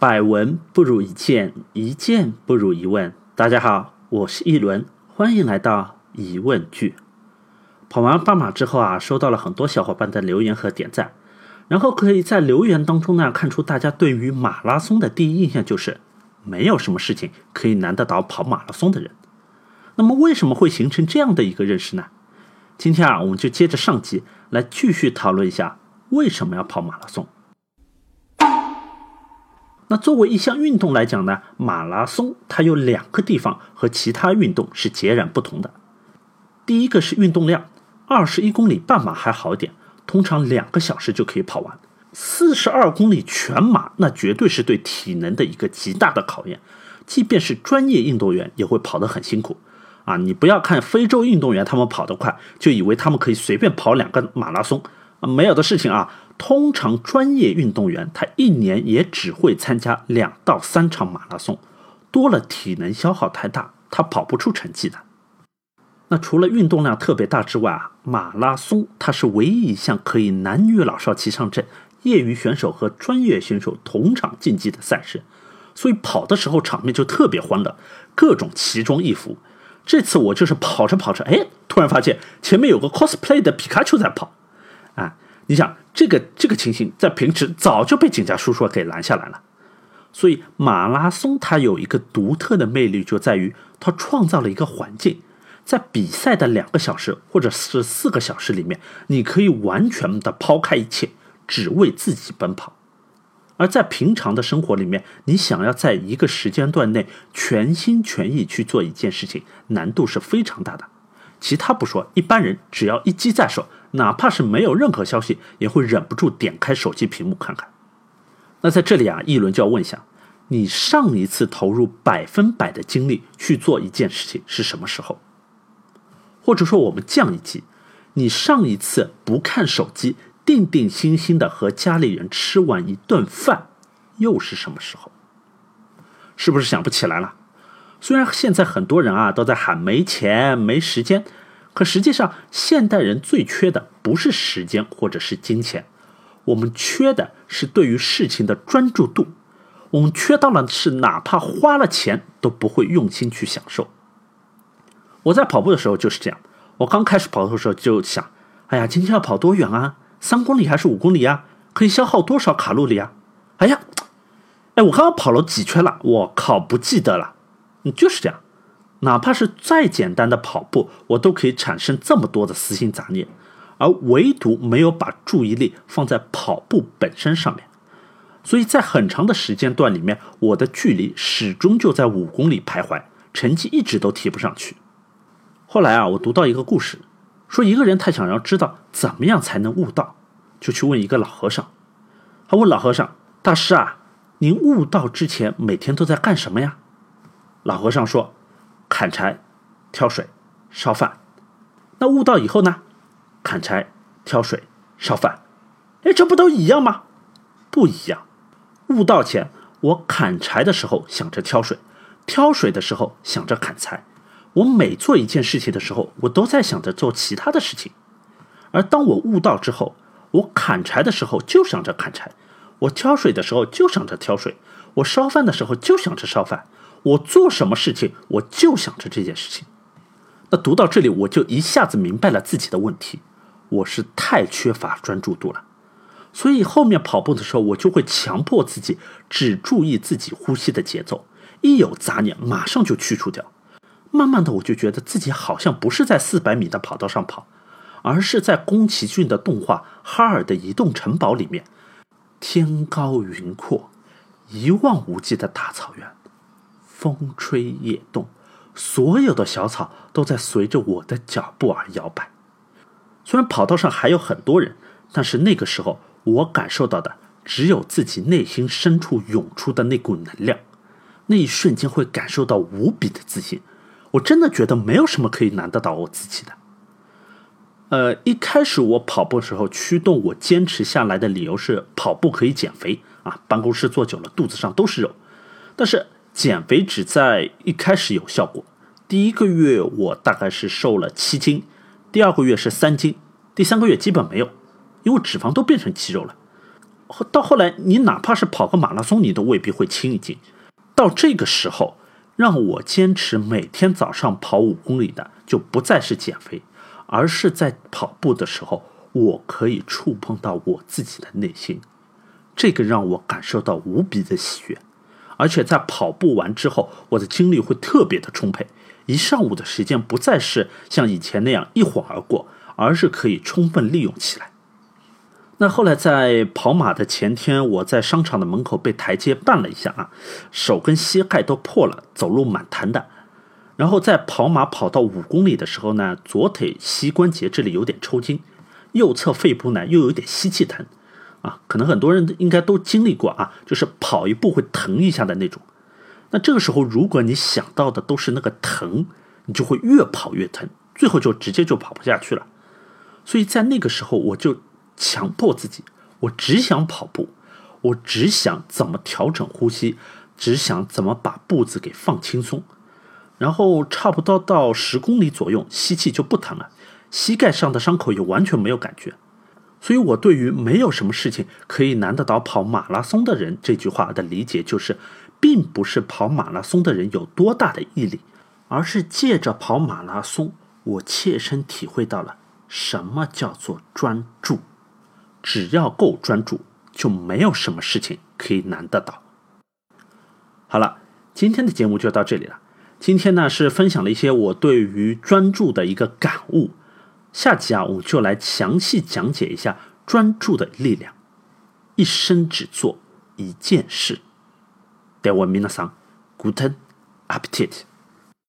百闻不如一见，一见不如一问。大家好，我是一轮，欢迎来到疑问句。跑完半马之后啊，收到了很多小伙伴的留言和点赞，然后可以在留言当中呢看出大家对于马拉松的第一印象就是没有什么事情可以难得倒跑马拉松的人。那么为什么会形成这样的一个认识呢？今天啊，我们就接着上集来继续讨论一下为什么要跑马拉松。那作为一项运动来讲呢，马拉松它有两个地方和其他运动是截然不同的。第一个是运动量，二十一公里半马还好一点，通常两个小时就可以跑完。四十二公里全马，那绝对是对体能的一个极大的考验，即便是专业运动员也会跑得很辛苦。啊，你不要看非洲运动员他们跑得快，就以为他们可以随便跑两个马拉松啊，没有的事情啊。通常专业运动员他一年也只会参加两到三场马拉松，多了体能消耗太大，他跑不出成绩的。那除了运动量特别大之外啊，马拉松它是唯一一项可以男女老少齐上阵，业余选手和专业选手同场竞技的赛事，所以跑的时候场面就特别欢乐，各种奇装异服。这次我就是跑着跑着，哎，突然发现前面有个 cosplay 的皮卡丘在跑，啊。你想这个这个情形在平时早就被警察叔叔给拦下来了，所以马拉松它有一个独特的魅力，就在于它创造了一个环境，在比赛的两个小时或者是四个小时里面，你可以完全的抛开一切，只为自己奔跑；而在平常的生活里面，你想要在一个时间段内全心全意去做一件事情，难度是非常大的。其他不说，一般人只要一机在手。哪怕是没有任何消息，也会忍不住点开手机屏幕看看。那在这里啊，一轮就要问一下：你上一次投入百分百的精力去做一件事情是什么时候？或者说，我们降一级，你上一次不看手机，定定心心的和家里人吃完一顿饭，又是什么时候？是不是想不起来了？虽然现在很多人啊都在喊没钱、没时间。可实际上，现代人最缺的不是时间或者是金钱，我们缺的是对于事情的专注度。我们缺到了是哪怕花了钱都不会用心去享受。我在跑步的时候就是这样，我刚开始跑的时候就想，哎呀，今天要跑多远啊？三公里还是五公里啊？可以消耗多少卡路里啊？哎呀，哎，我刚刚跑了几圈了？我靠，不记得了。你就是这样。哪怕是再简单的跑步，我都可以产生这么多的私心杂念，而唯独没有把注意力放在跑步本身上面。所以在很长的时间段里面，我的距离始终就在五公里徘徊，成绩一直都提不上去。后来啊，我读到一个故事，说一个人太想要知道怎么样才能悟道，就去问一个老和尚。他问老和尚：“大师啊，您悟道之前每天都在干什么呀？”老和尚说。砍柴、挑水、烧饭，那悟道以后呢？砍柴、挑水、烧饭，哎，这不都一样吗？不一样。悟道前，我砍柴的时候想着挑水，挑水的时候想着砍柴。我每做一件事情的时候，我都在想着做其他的事情。而当我悟道之后，我砍柴的时候就想着砍柴，我挑水的时候就想着挑水，我烧饭的时候就想着烧饭。我做什么事情，我就想着这件事情。那读到这里，我就一下子明白了自己的问题，我是太缺乏专注度了。所以后面跑步的时候，我就会强迫自己只注意自己呼吸的节奏，一有杂念马上就去除掉。慢慢的，我就觉得自己好像不是在四百米的跑道上跑，而是在宫崎骏的动画《哈尔的移动城堡》里面，天高云阔，一望无际的大草原。风吹叶动，所有的小草都在随着我的脚步而摇摆。虽然跑道上还有很多人，但是那个时候我感受到的只有自己内心深处涌出的那股能量。那一瞬间会感受到无比的自信。我真的觉得没有什么可以难得倒我自己的。呃，一开始我跑步时候驱动我坚持下来的理由是跑步可以减肥啊，办公室坐久了肚子上都是肉，但是。减肥只在一开始有效果，第一个月我大概是瘦了七斤，第二个月是三斤，第三个月基本没有，因为脂肪都变成肌肉了。到后来，你哪怕是跑个马拉松，你都未必会轻一斤。到这个时候，让我坚持每天早上跑五公里的，就不再是减肥，而是在跑步的时候，我可以触碰到我自己的内心，这个让我感受到无比的喜悦。而且在跑步完之后，我的精力会特别的充沛，一上午的时间不再是像以前那样一晃而过，而是可以充分利用起来。那后来在跑马的前天，我在商场的门口被台阶绊了一下啊，手跟膝盖都破了，走路蛮疼的。然后在跑马跑到五公里的时候呢，左腿膝关节这里有点抽筋，右侧肺部呢又有点吸气疼，啊，可能很多人应该都经历过啊，就是跑一步会疼一下的那种。那这个时候，如果你想到的都是那个疼，你就会越跑越疼，最后就直接就跑不下去了。所以在那个时候，我就。强迫自己，我只想跑步，我只想怎么调整呼吸，只想怎么把步子给放轻松。然后差不多到十公里左右，吸气就不疼了，膝盖上的伤口也完全没有感觉。所以，我对于没有什么事情可以难得倒跑马拉松的人这句话的理解，就是并不是跑马拉松的人有多大的毅力，而是借着跑马拉松，我切身体会到了什么叫做专注。只要够专注，就没有什么事情可以难得倒。好了，今天的节目就到这里了。今天呢是分享了一些我对于专注的一个感悟。下集啊，我们就来详细讲解一下专注的力量。一生只做一件事。待我明了上，Guten Appetit。